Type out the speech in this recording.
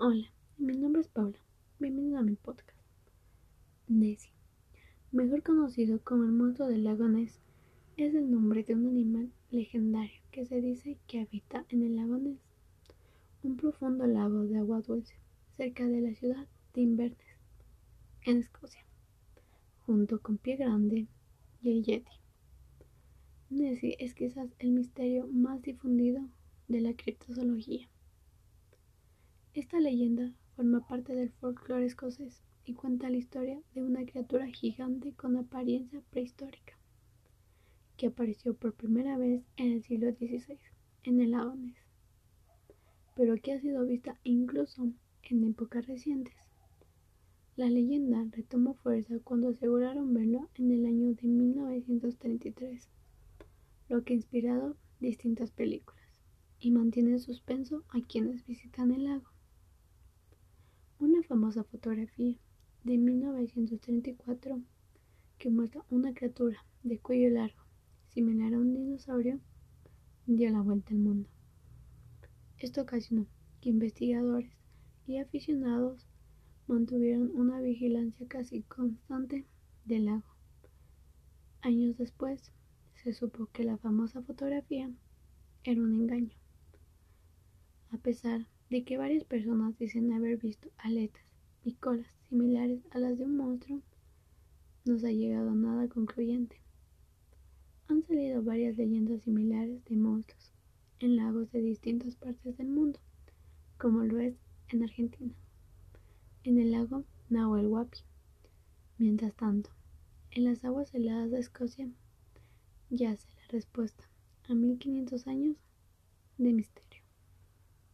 Hola, mi nombre es Paula. Bienvenido a mi podcast. Nessie, mejor conocido como el monstruo del lago Ness, es el nombre de un animal legendario que se dice que habita en el lago Ness, un profundo lago de agua dulce cerca de la ciudad de Inverness, en Escocia, junto con Pie Grande y el Yeti. Nessie es quizás el misterio más difundido de la criptozoología. Esta leyenda forma parte del folclore escocés y cuenta la historia de una criatura gigante con apariencia prehistórica, que apareció por primera vez en el siglo XVI en el lago Ness, pero que ha sido vista incluso en épocas recientes. La leyenda retomó fuerza cuando aseguraron verlo en el año de 1933, lo que ha inspirado distintas películas y mantiene en suspenso a quienes visitan el lago. Una famosa fotografía de 1934 que muestra una criatura de cuello largo, similar a un dinosaurio, dio la vuelta al mundo. Esto ocasionó que investigadores y aficionados mantuvieron una vigilancia casi constante del lago. Años después, se supo que la famosa fotografía era un engaño. A pesar de que varias personas dicen haber visto aletas y colas similares a las de un monstruo, no se ha llegado a nada concluyente. Han salido varias leyendas similares de monstruos en lagos de distintas partes del mundo, como lo es en Argentina, en el lago Nahuel Huapi. Mientras tanto, en las aguas heladas de Escocia yace la respuesta a 1500 años de misterio.